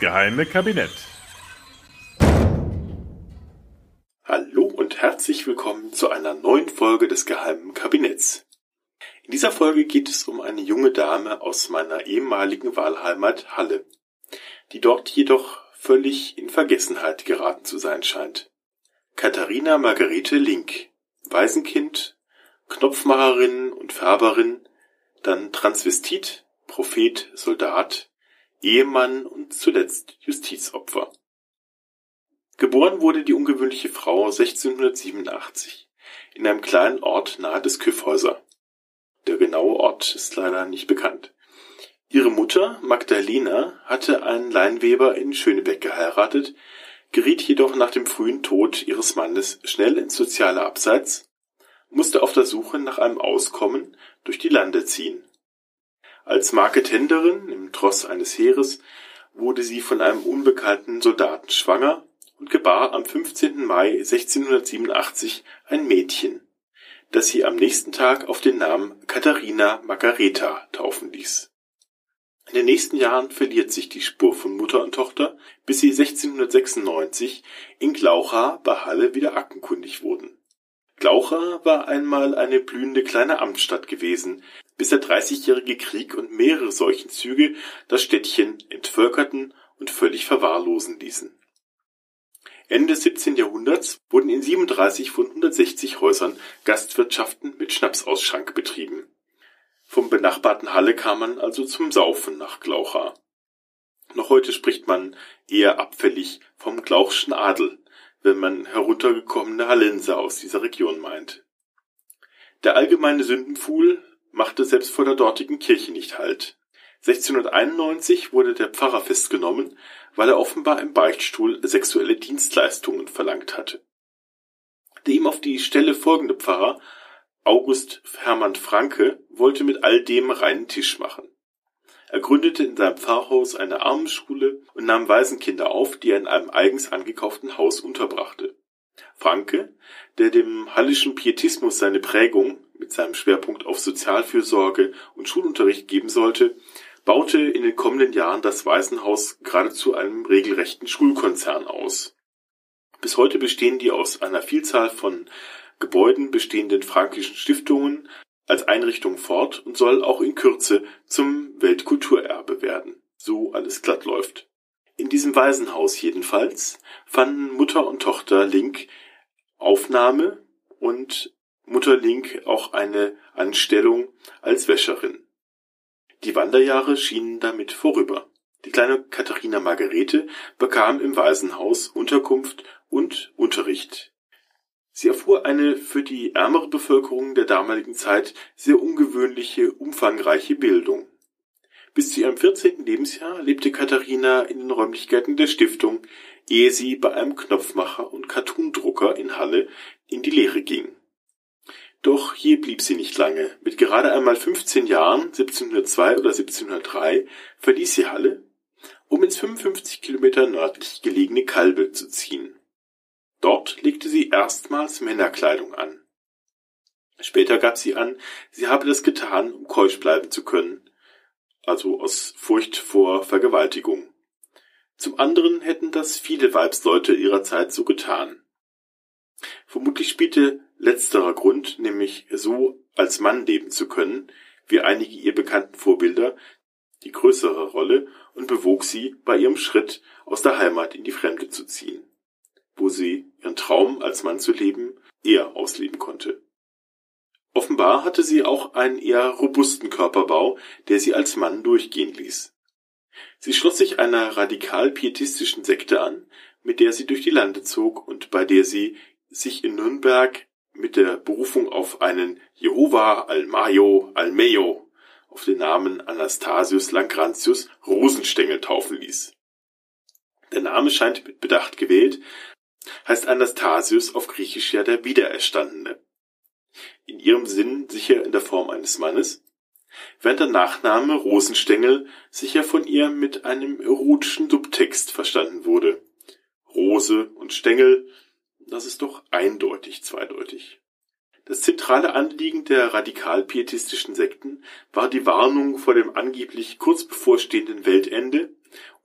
Geheime Kabinett. Hallo und herzlich willkommen zu einer neuen Folge des geheimen Kabinetts. In dieser Folge geht es um eine junge Dame aus meiner ehemaligen Wahlheimat Halle, die dort jedoch völlig in Vergessenheit geraten zu sein scheint. Katharina Margarete Link, Waisenkind, Knopfmacherin und Färberin, dann Transvestit, Prophet, Soldat, Ehemann und zuletzt Justizopfer. Geboren wurde die ungewöhnliche Frau 1687 in einem kleinen Ort nahe des Kyffhäuser. Der genaue Ort ist leider nicht bekannt. Ihre Mutter, Magdalena, hatte einen Leinweber in Schönebeck geheiratet, geriet jedoch nach dem frühen Tod ihres Mannes schnell ins soziale Abseits, musste auf der Suche nach einem Auskommen durch die Lande ziehen. Als Marketenderin im Tross eines Heeres wurde sie von einem unbekannten Soldaten schwanger und gebar am 15. Mai 1687 ein Mädchen, das sie am nächsten Tag auf den Namen Katharina Margareta taufen ließ. In den nächsten Jahren verliert sich die Spur von Mutter und Tochter, bis sie 1696 in Glaucha bei Halle wieder aktenkundig wurden. Glaucha war einmal eine blühende kleine Amtsstadt gewesen, bis der Dreißigjährige Krieg und mehrere Seuchenzüge das Städtchen entvölkerten und völlig verwahrlosen ließen. Ende des 17. Jahrhunderts wurden in 37 von 160 Häusern Gastwirtschaften mit Schnapsausschank betrieben. Vom benachbarten Halle kam man also zum Saufen nach Glaucha. Noch heute spricht man eher abfällig vom Glauchschen Adel, wenn man heruntergekommene Hallenser aus dieser Region meint. Der allgemeine Sündenpfuhl machte selbst vor der dortigen Kirche nicht Halt. 1691 wurde der Pfarrer festgenommen, weil er offenbar im Beichtstuhl sexuelle Dienstleistungen verlangt hatte. Der ihm auf die Stelle folgende Pfarrer August Hermann Franke wollte mit all dem reinen Tisch machen. Er gründete in seinem Pfarrhaus eine Armenschule und nahm Waisenkinder auf, die er in einem eigens angekauften Haus unterbrachte. Franke, der dem hallischen Pietismus seine Prägung mit seinem Schwerpunkt auf Sozialfürsorge und Schulunterricht geben sollte, baute in den kommenden Jahren das Waisenhaus geradezu einem regelrechten Schulkonzern aus. Bis heute bestehen die aus einer Vielzahl von Gebäuden bestehenden Frankischen Stiftungen als Einrichtung fort und soll auch in Kürze zum Weltkulturerbe werden, so alles glatt läuft. In diesem Waisenhaus jedenfalls fanden Mutter und Tochter Link Aufnahme und Mutter Link auch eine Anstellung als Wäscherin. Die Wanderjahre schienen damit vorüber. Die kleine Katharina Margarete bekam im Waisenhaus Unterkunft und Unterricht Sie erfuhr eine für die ärmere Bevölkerung der damaligen Zeit sehr ungewöhnliche, umfangreiche Bildung. Bis zu ihrem 14. Lebensjahr lebte Katharina in den Räumlichkeiten der Stiftung, ehe sie bei einem Knopfmacher und Cartoondrucker in Halle in die Lehre ging. Doch hier blieb sie nicht lange. Mit gerade einmal 15 Jahren, 1702 oder 1703, verließ sie Halle, um ins 55 Kilometer nördlich gelegene Kalbe zu ziehen. Dort legte sie erstmals Männerkleidung an. Später gab sie an, sie habe das getan, um keusch bleiben zu können, also aus Furcht vor Vergewaltigung. Zum anderen hätten das viele Weibsleute ihrer Zeit so getan. Vermutlich spielte letzterer Grund, nämlich so als Mann leben zu können, wie einige ihr bekannten Vorbilder, die größere Rolle und bewog sie, bei ihrem Schritt aus der Heimat in die Fremde zu ziehen wo sie ihren Traum als Mann zu leben eher ausleben konnte. Offenbar hatte sie auch einen eher robusten Körperbau, der sie als Mann durchgehen ließ. Sie schloss sich einer radikal-pietistischen Sekte an, mit der sie durch die Lande zog und bei der sie sich in Nürnberg mit der Berufung auf einen Jehova Almayo Almeyo auf den Namen Anastasius Langrantius Rosenstengel taufen ließ. Der Name scheint mit Bedacht gewählt, heißt Anastasius auf Griechisch ja der Wiedererstandene. In ihrem Sinn sicher in der Form eines Mannes, während der Nachname Rosenstengel sicher von ihr mit einem erotischen Subtext verstanden wurde. Rose und Stängel, das ist doch eindeutig zweideutig. Das zentrale Anliegen der radikal-pietistischen Sekten war die Warnung vor dem angeblich kurz bevorstehenden Weltende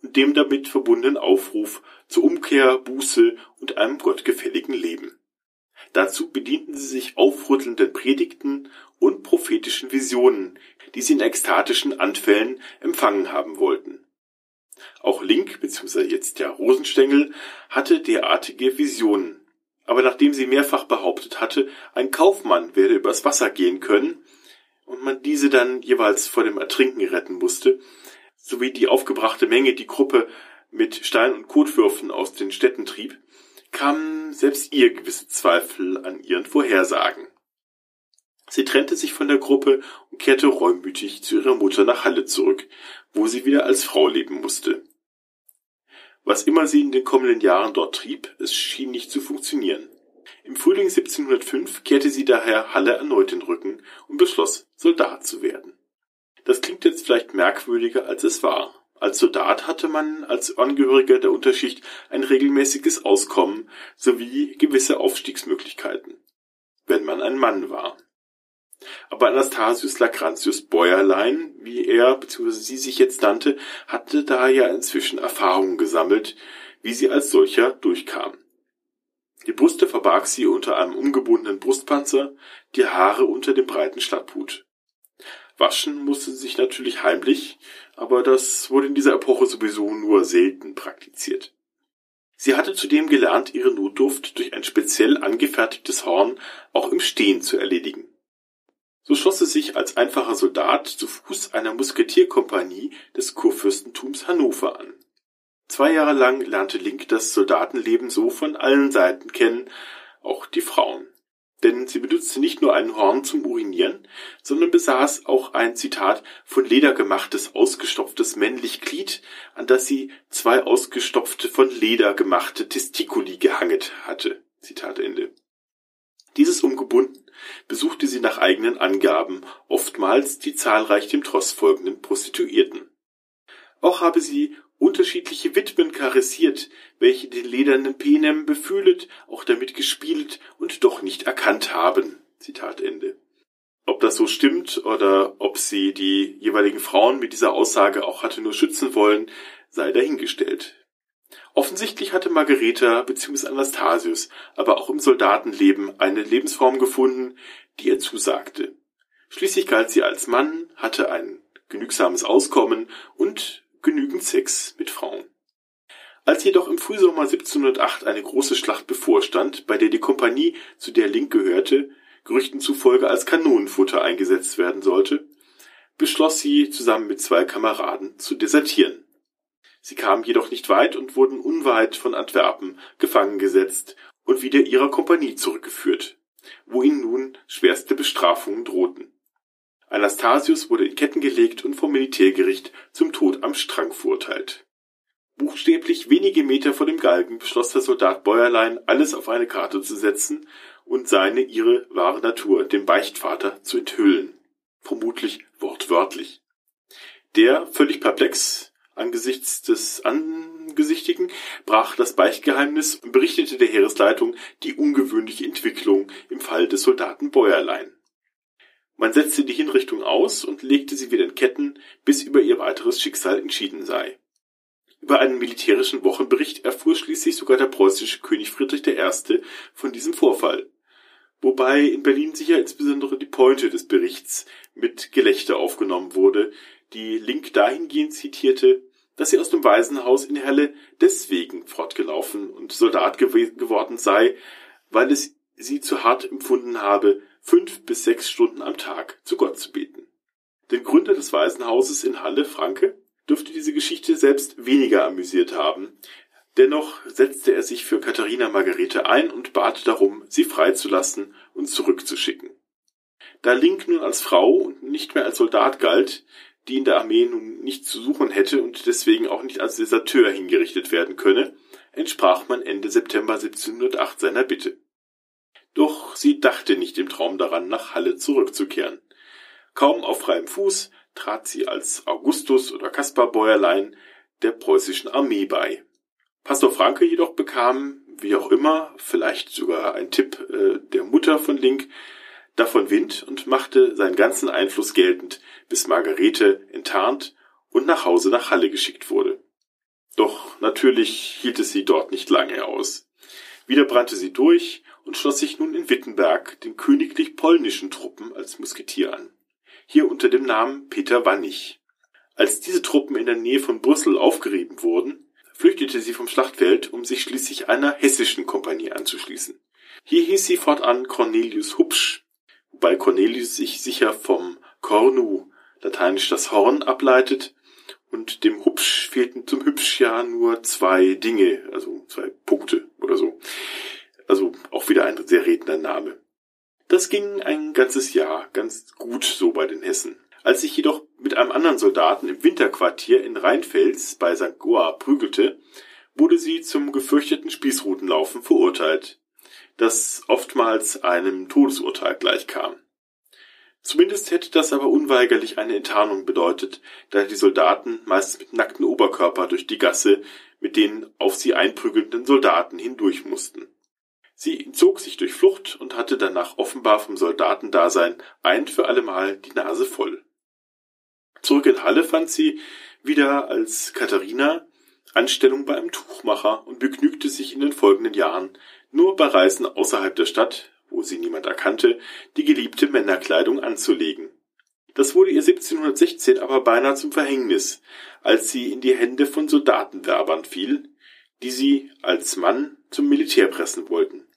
und dem damit verbundenen Aufruf zur Umkehr, Buße und einem gottgefälligen Leben. Dazu bedienten sie sich aufrüttelnden Predigten und prophetischen Visionen, die sie in ekstatischen Anfällen empfangen haben wollten. Auch Link, beziehungsweise jetzt der Rosenstengel, hatte derartige Visionen. Aber nachdem sie mehrfach behauptet hatte, ein Kaufmann werde übers Wasser gehen können, und man diese dann jeweils vor dem Ertrinken retten musste, sowie die aufgebrachte Menge die Gruppe mit Stein- und Kotwürfen aus den Städten trieb, kamen selbst ihr gewisse Zweifel an ihren Vorhersagen. Sie trennte sich von der Gruppe und kehrte reumütig zu ihrer Mutter nach Halle zurück, wo sie wieder als Frau leben musste. Was immer sie in den kommenden Jahren dort trieb, es schien nicht zu funktionieren. Im Frühling 1705 kehrte sie daher Halle erneut den Rücken und beschloss, Soldat zu werden. Das klingt jetzt vielleicht merkwürdiger, als es war. Als Soldat hatte man als Angehöriger der Unterschicht ein regelmäßiges Auskommen sowie gewisse Aufstiegsmöglichkeiten, wenn man ein Mann war. Aber Anastasius Lacrantius Bäuerlein, wie er bzw. sie sich jetzt nannte, hatte da ja inzwischen Erfahrungen gesammelt, wie sie als solcher durchkam. Die Brüste verbarg sie unter einem umgebundenen Brustpanzer, die Haare unter dem breiten Schlapphut. Waschen musste sie sich natürlich heimlich, aber das wurde in dieser Epoche sowieso nur selten praktiziert. Sie hatte zudem gelernt, ihre Notduft durch ein speziell angefertigtes Horn auch im Stehen zu erledigen. So schloss sie sich als einfacher Soldat zu Fuß einer Musketierkompanie des Kurfürstentums Hannover an. Zwei Jahre lang lernte Link das Soldatenleben so von allen Seiten kennen, auch die Frauen. Denn sie benutzte nicht nur ein Horn zum Urinieren, sondern besaß auch ein Zitat von Leder gemachtes, ausgestopftes männlich Glied, an das sie zwei ausgestopfte von Leder gemachte Testikuli gehanget hatte. Zitat Ende. Dieses umgebunden besuchte sie nach eigenen Angaben oftmals die zahlreich dem Tross folgenden Prostituierten. Auch habe sie unterschiedliche Witwen karessiert, welche den ledernen Penem befühlet, auch damit gespielt und doch nicht erkannt haben. Zitat Ende. Ob das so stimmt oder ob sie die jeweiligen Frauen mit dieser Aussage auch hatte nur schützen wollen, sei dahingestellt. Offensichtlich hatte Margareta bzw. Anastasius aber auch im Soldatenleben eine Lebensform gefunden, die ihr zusagte. Schließlich galt sie als Mann, hatte ein genügsames Auskommen und genügend Sex mit Frauen. Als jedoch im Frühsommer 1708 eine große Schlacht bevorstand, bei der die Kompanie, zu der Link gehörte, Gerüchten zufolge als Kanonenfutter eingesetzt werden sollte, beschloss sie zusammen mit zwei Kameraden zu desertieren. Sie kamen jedoch nicht weit und wurden unweit von Antwerpen gefangen gesetzt und wieder ihrer Kompanie zurückgeführt, wo ihnen nun schwerste Bestrafungen drohten. Anastasius wurde in Ketten gelegt und vom Militärgericht zum Tod am Strang verurteilt. Buchstäblich wenige Meter vor dem Galgen beschloss der Soldat Bäuerlein, alles auf eine Karte zu setzen und seine, ihre wahre Natur, dem Beichtvater, zu enthüllen. Vermutlich wortwörtlich. Der, völlig perplex, Angesichts des Angesichtigen brach das Beichtgeheimnis und berichtete der Heeresleitung die ungewöhnliche Entwicklung im Fall des Soldaten Bäuerlein. Man setzte die Hinrichtung aus und legte sie wieder in Ketten, bis über ihr weiteres Schicksal entschieden sei. Über einen militärischen Wochenbericht erfuhr schließlich sogar der preußische König Friedrich I. von diesem Vorfall, wobei in Berlin sicher insbesondere die Pointe des Berichts mit Gelächter aufgenommen wurde, die Link dahingehend zitierte, dass sie aus dem Waisenhaus in Helle deswegen fortgelaufen und Soldat gew geworden sei, weil es sie zu hart empfunden habe, fünf bis sechs Stunden am Tag zu Gott zu beten. Den Gründer des Waisenhauses in Halle, Franke, dürfte diese Geschichte selbst weniger amüsiert haben. Dennoch setzte er sich für Katharina Margarete ein und bat darum, sie freizulassen und zurückzuschicken. Da Link nun als Frau und nicht mehr als Soldat galt, die in der Armee nun nichts zu suchen hätte und deswegen auch nicht als Deserteur hingerichtet werden könne, entsprach man Ende September 1708 seiner Bitte. Doch sie dachte nicht im Traum daran, nach Halle zurückzukehren. Kaum auf freiem Fuß trat sie als Augustus oder Kaspar Bäuerlein der preußischen Armee bei. Pastor Franke jedoch bekam, wie auch immer, vielleicht sogar ein Tipp äh, der Mutter von Link, davon Wind und machte seinen ganzen Einfluss geltend, bis Margarete enttarnt und nach Hause nach Halle geschickt wurde. natürlich hielt es sie dort nicht lange aus. Wieder brannte sie durch und schloss sich nun in Wittenberg den königlich polnischen Truppen als Musketier an. Hier unter dem Namen Peter Wannig. Als diese Truppen in der Nähe von Brüssel aufgerieben wurden, flüchtete sie vom Schlachtfeld, um sich schließlich einer hessischen Kompanie anzuschließen. Hier hieß sie fortan Cornelius Hupsch, wobei Cornelius sich sicher vom Cornu, lateinisch das Horn, ableitet, und dem Hupsch fehlten zum Hübsch ja nur zwei Dinge, also zwei Punkte oder so. Also auch wieder ein sehr redender Name. Das ging ein ganzes Jahr ganz gut so bei den Hessen. Als sich jedoch mit einem anderen Soldaten im Winterquartier in Rheinfels bei St. Goa prügelte, wurde sie zum gefürchteten Spießrutenlaufen verurteilt, das oftmals einem Todesurteil gleichkam. Zumindest hätte das aber unweigerlich eine Enttarnung bedeutet, da die Soldaten meist mit nacktem Oberkörper durch die Gasse mit den auf sie einprügelnden Soldaten hindurch mussten. Sie entzog sich durch Flucht und hatte danach offenbar vom Soldatendasein ein für allemal die Nase voll. Zurück in Halle fand sie wieder als Katharina Anstellung bei einem Tuchmacher und begnügte sich in den folgenden Jahren nur bei Reisen außerhalb der Stadt, wo sie niemand erkannte, die geliebte Männerkleidung anzulegen. Das wurde ihr 1716 aber beinahe zum Verhängnis, als sie in die Hände von Soldatenwerbern fiel, die sie als Mann zum Militär pressen wollten.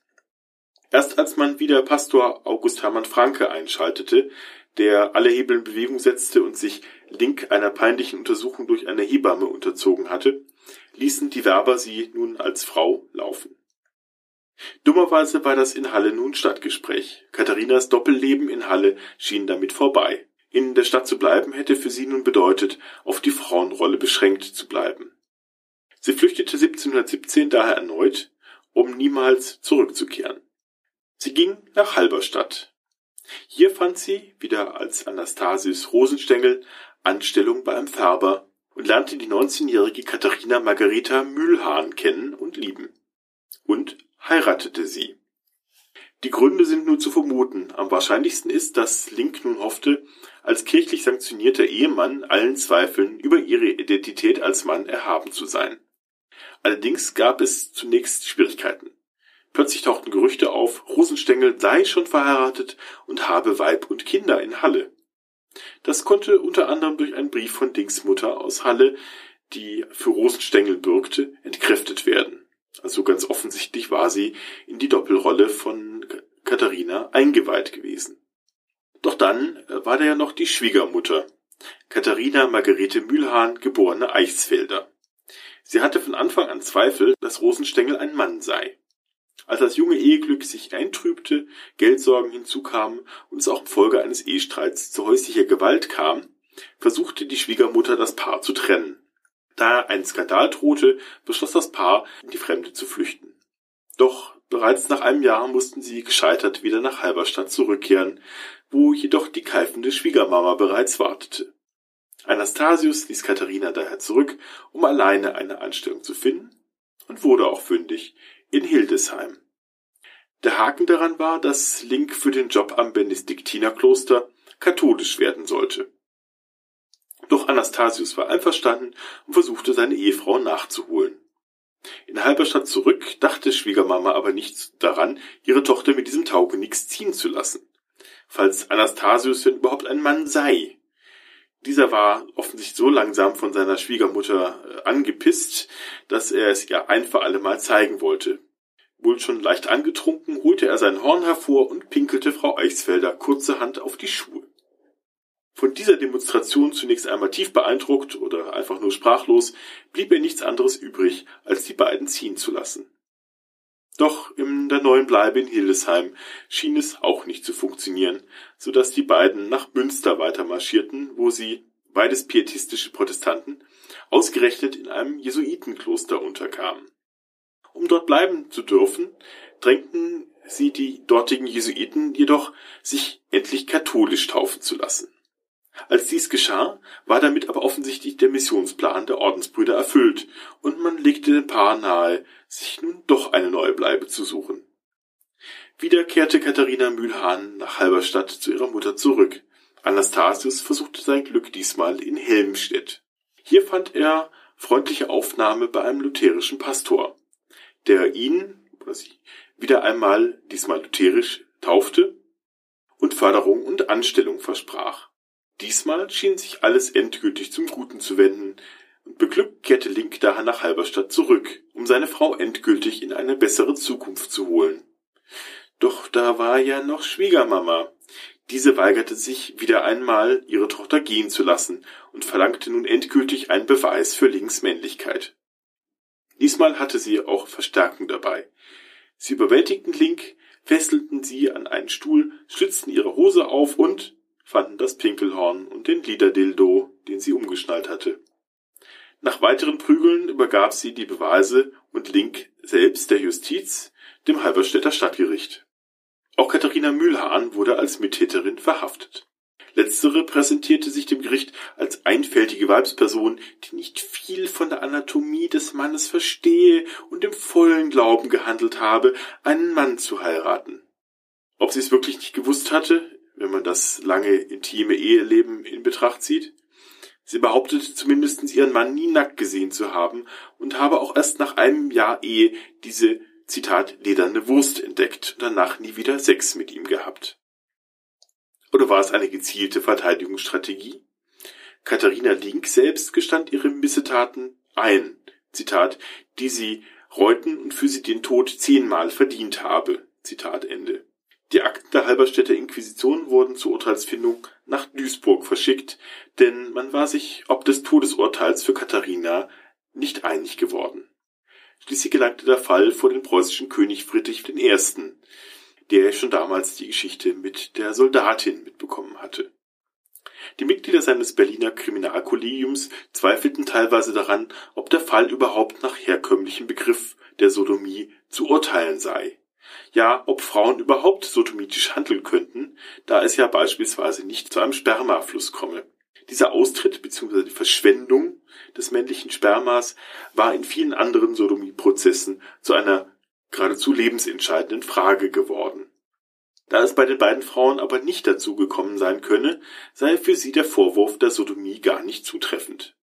Erst als man wieder Pastor August Hermann Franke einschaltete, der alle Hebel in Bewegung setzte und sich Link einer peinlichen Untersuchung durch eine Hebamme unterzogen hatte, ließen die Werber sie nun als Frau laufen. Dummerweise war das in Halle nun Stadtgespräch. Katharinas Doppelleben in Halle schien damit vorbei. In der Stadt zu bleiben hätte für sie nun bedeutet, auf die Frauenrolle beschränkt zu bleiben. Sie flüchtete 1717 daher erneut, um niemals zurückzukehren. Sie ging nach Halberstadt. Hier fand sie, wieder als Anastasius Rosenstengel, Anstellung bei einem Färber und lernte die 19-jährige Katharina Margareta Mühlhahn kennen und lieben. Und heiratete sie. Die Gründe sind nur zu vermuten. Am wahrscheinlichsten ist, dass Link nun hoffte, als kirchlich sanktionierter Ehemann allen Zweifeln über ihre Identität als Mann erhaben zu sein. Allerdings gab es zunächst Schwierigkeiten. Plötzlich tauchten Gerüchte auf, Rosenstengel sei schon verheiratet und habe Weib und Kinder in Halle. Das konnte unter anderem durch einen Brief von Dings Mutter aus Halle, die für Rosenstengel bürgte, entkräftet werden. Also ganz offensichtlich war sie in die Doppelrolle von Katharina eingeweiht gewesen. Doch dann äh, war da ja noch die Schwiegermutter, Katharina Margarete Mühlhahn, geborene Eichsfelder. Sie hatte von Anfang an Zweifel, dass Rosenstengel ein Mann sei. Als das junge Eheglück sich eintrübte, Geldsorgen hinzukamen und es auch infolge eines Ehestreits zu häuslicher Gewalt kam, versuchte die Schwiegermutter das Paar zu trennen. Da ein Skandal drohte, beschloss das Paar, in die Fremde zu flüchten. Doch bereits nach einem Jahr mussten sie gescheitert wieder nach Halberstadt zurückkehren, wo jedoch die keifende Schwiegermama bereits wartete. Anastasius ließ Katharina daher zurück, um alleine eine Anstellung zu finden, und wurde auch fündig in Hildesheim. Der Haken daran war, dass Link für den Job am Benediktinerkloster katholisch werden sollte. Doch Anastasius war einverstanden und versuchte seine Ehefrau nachzuholen. In Halberstadt zurück dachte Schwiegermama aber nicht daran, ihre Tochter mit diesem Taugenichts ziehen zu lassen. Falls Anastasius denn überhaupt ein Mann sei. Dieser war offensichtlich so langsam von seiner Schwiegermutter äh, angepisst, dass er es ihr ein für alle Mal zeigen wollte. Wohl schon leicht angetrunken, holte er sein Horn hervor und pinkelte Frau Eichsfelder kurzerhand auf die Schuhe. Von dieser Demonstration zunächst einmal tief beeindruckt oder einfach nur sprachlos, blieb ihr nichts anderes übrig, als die beiden ziehen zu lassen. Doch in der neuen Bleibe in Hildesheim schien es auch nicht zu funktionieren, so dass die beiden nach Münster weitermarschierten, wo sie, beides pietistische Protestanten, ausgerechnet in einem Jesuitenkloster unterkamen. Um dort bleiben zu dürfen, drängten sie die dortigen Jesuiten jedoch, sich endlich katholisch taufen zu lassen. Als dies geschah, war damit aber offensichtlich der Missionsplan der Ordensbrüder erfüllt, und man legte den Paar nahe, sich nun doch eine neue Bleibe zu suchen. Wieder kehrte Katharina Mühlhahn nach Halberstadt zu ihrer Mutter zurück. Anastasius versuchte sein Glück diesmal in Helmstedt. Hier fand er freundliche Aufnahme bei einem lutherischen Pastor, der ihn oder sie wieder einmal, diesmal lutherisch, taufte und Förderung und Anstellung versprach. Diesmal schien sich alles endgültig zum Guten zu wenden, und beglückt kehrte Link daher nach Halberstadt zurück, um seine Frau endgültig in eine bessere Zukunft zu holen. Doch da war ja noch Schwiegermama. Diese weigerte sich wieder einmal, ihre Tochter gehen zu lassen und verlangte nun endgültig einen Beweis für Links Männlichkeit. Diesmal hatte sie auch Verstärkung dabei. Sie überwältigten Link, fesselten sie an einen Stuhl, schlitzten ihre Hose auf und fanden das Pinkelhorn und den Liederdildo, den sie umgeschnallt hatte. Nach weiteren Prügeln übergab sie die Beweise und Link selbst der Justiz, dem Halberstädter Stadtgericht. Auch Katharina Mühlhahn wurde als Mittäterin verhaftet. Letztere präsentierte sich dem Gericht als einfältige Weibsperson, die nicht viel von der Anatomie des Mannes verstehe und im vollen Glauben gehandelt habe, einen Mann zu heiraten. Ob sie es wirklich nicht gewusst hatte, wenn man das lange intime Eheleben in Betracht zieht? Sie behauptete zumindest ihren Mann nie nackt gesehen zu haben und habe auch erst nach einem Jahr Ehe diese, Zitat, lederne Wurst entdeckt und danach nie wieder Sex mit ihm gehabt. Oder war es eine gezielte Verteidigungsstrategie? Katharina Link selbst gestand ihre Missetaten ein, Zitat, die sie reuten und für sie den Tod zehnmal verdient habe, Zitat Ende. Die Akten der Halberstädter Inquisition wurden zur Urteilsfindung nach Duisburg verschickt, denn man war sich ob des Todesurteils für Katharina nicht einig geworden. Schließlich gelangte der Fall vor den preußischen König Friedrich I., der schon damals die Geschichte mit der Soldatin mitbekommen hatte. Die Mitglieder seines Berliner Kriminalkollegiums zweifelten teilweise daran, ob der Fall überhaupt nach herkömmlichem Begriff der Sodomie zu urteilen sei ja, ob Frauen überhaupt sodomitisch handeln könnten, da es ja beispielsweise nicht zu einem Spermafluss komme. Dieser Austritt bzw. die Verschwendung des männlichen Spermas war in vielen anderen Sodomieprozessen zu einer geradezu lebensentscheidenden Frage geworden. Da es bei den beiden Frauen aber nicht dazu gekommen sein könne, sei für sie der Vorwurf der Sodomie gar nicht zutreffend.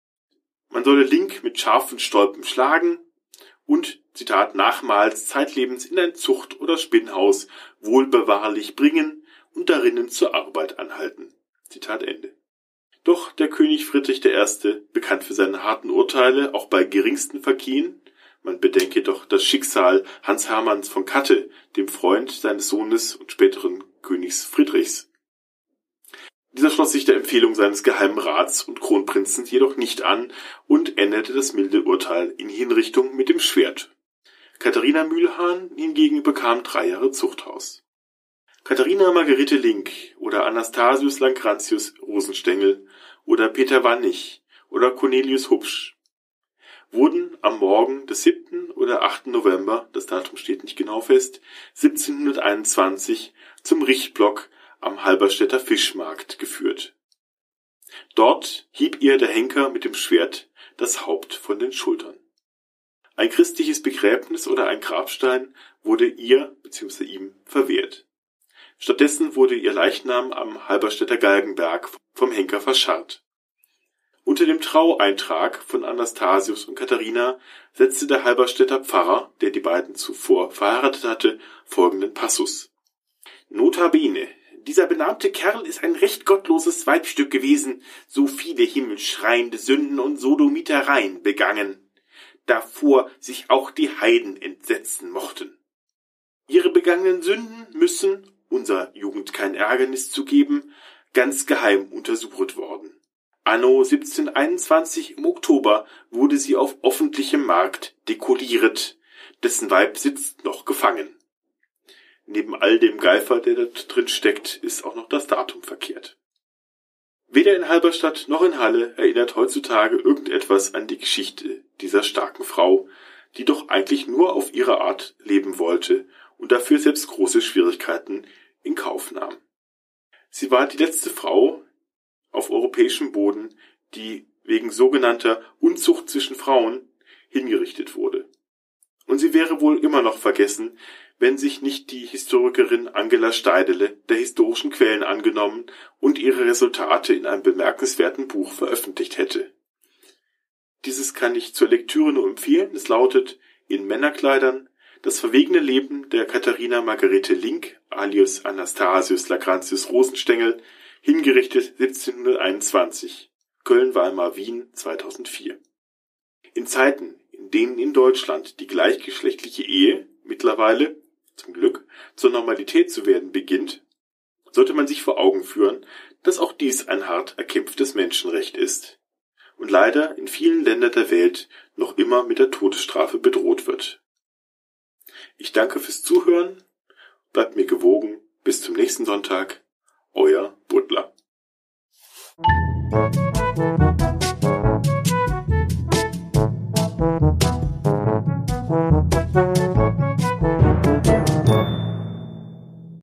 Man solle Link mit scharfen Stolpen schlagen, und, Zitat, nachmals zeitlebens in ein Zucht- oder Spinnhaus wohlbewahrlich bringen und darinnen zur Arbeit anhalten. Zitat Ende. Doch der König Friedrich I., bekannt für seine harten Urteile, auch bei geringsten Vergehen, man bedenke doch das Schicksal Hans Hermanns von Katte, dem Freund seines Sohnes und späteren Königs Friedrichs, dieser schloss sich der Empfehlung seines Geheimen Rats und Kronprinzen jedoch nicht an und änderte das milde Urteil in Hinrichtung mit dem Schwert. Katharina Mühlhahn hingegen bekam drei Jahre Zuchthaus. Katharina Margarete Link oder Anastasius Lancrantius Rosenstengel oder Peter Wannig oder Cornelius Hupsch wurden am Morgen des 7. oder 8. November, das Datum steht nicht genau fest, 1721 zum Richtblock am Halberstädter Fischmarkt geführt. Dort hieb ihr der Henker mit dem Schwert das Haupt von den Schultern. Ein christliches Begräbnis oder ein Grabstein wurde ihr bzw. ihm verwehrt. Stattdessen wurde ihr Leichnam am Halberstädter Galgenberg vom Henker verscharrt. Unter dem Traueintrag von Anastasius und Katharina setzte der Halberstädter Pfarrer, der die beiden zuvor verheiratet hatte, folgenden Passus. Notabene, dieser benannte Kerl ist ein recht gottloses Weibstück gewesen, so viele himmelschreiende Sünden und Sodomitereien begangen, davor sich auch die Heiden entsetzen mochten. Ihre begangenen Sünden müssen, unser Jugend kein Ärgernis zu geben, ganz geheim untersucht worden. Anno 1721 im Oktober wurde sie auf öffentlichem Markt dekoliert, dessen Weib sitzt noch gefangen neben all dem Geifer, der da drin steckt, ist auch noch das Datum verkehrt. Weder in Halberstadt noch in Halle erinnert heutzutage irgendetwas an die Geschichte dieser starken Frau, die doch eigentlich nur auf ihre Art leben wollte und dafür selbst große Schwierigkeiten in Kauf nahm. Sie war die letzte Frau auf europäischem Boden, die wegen sogenannter Unzucht zwischen Frauen hingerichtet wurde. Und sie wäre wohl immer noch vergessen, wenn sich nicht die Historikerin Angela Steidele der historischen Quellen angenommen und ihre Resultate in einem bemerkenswerten Buch veröffentlicht hätte. Dieses kann ich zur Lektüre nur empfehlen. Es lautet In Männerkleidern das verwegene Leben der Katharina Margarete Link alias Anastasius Lacrantius Rosenstengel, hingerichtet 1721. Köln-Weimar-Wien 2004. In Zeiten, in denen in Deutschland die gleichgeschlechtliche Ehe mittlerweile, zum Glück, zur Normalität zu werden beginnt, sollte man sich vor Augen führen, dass auch dies ein hart erkämpftes Menschenrecht ist und leider in vielen Ländern der Welt noch immer mit der Todesstrafe bedroht wird. Ich danke fürs Zuhören, bleibt mir gewogen, bis zum nächsten Sonntag, euer Butler.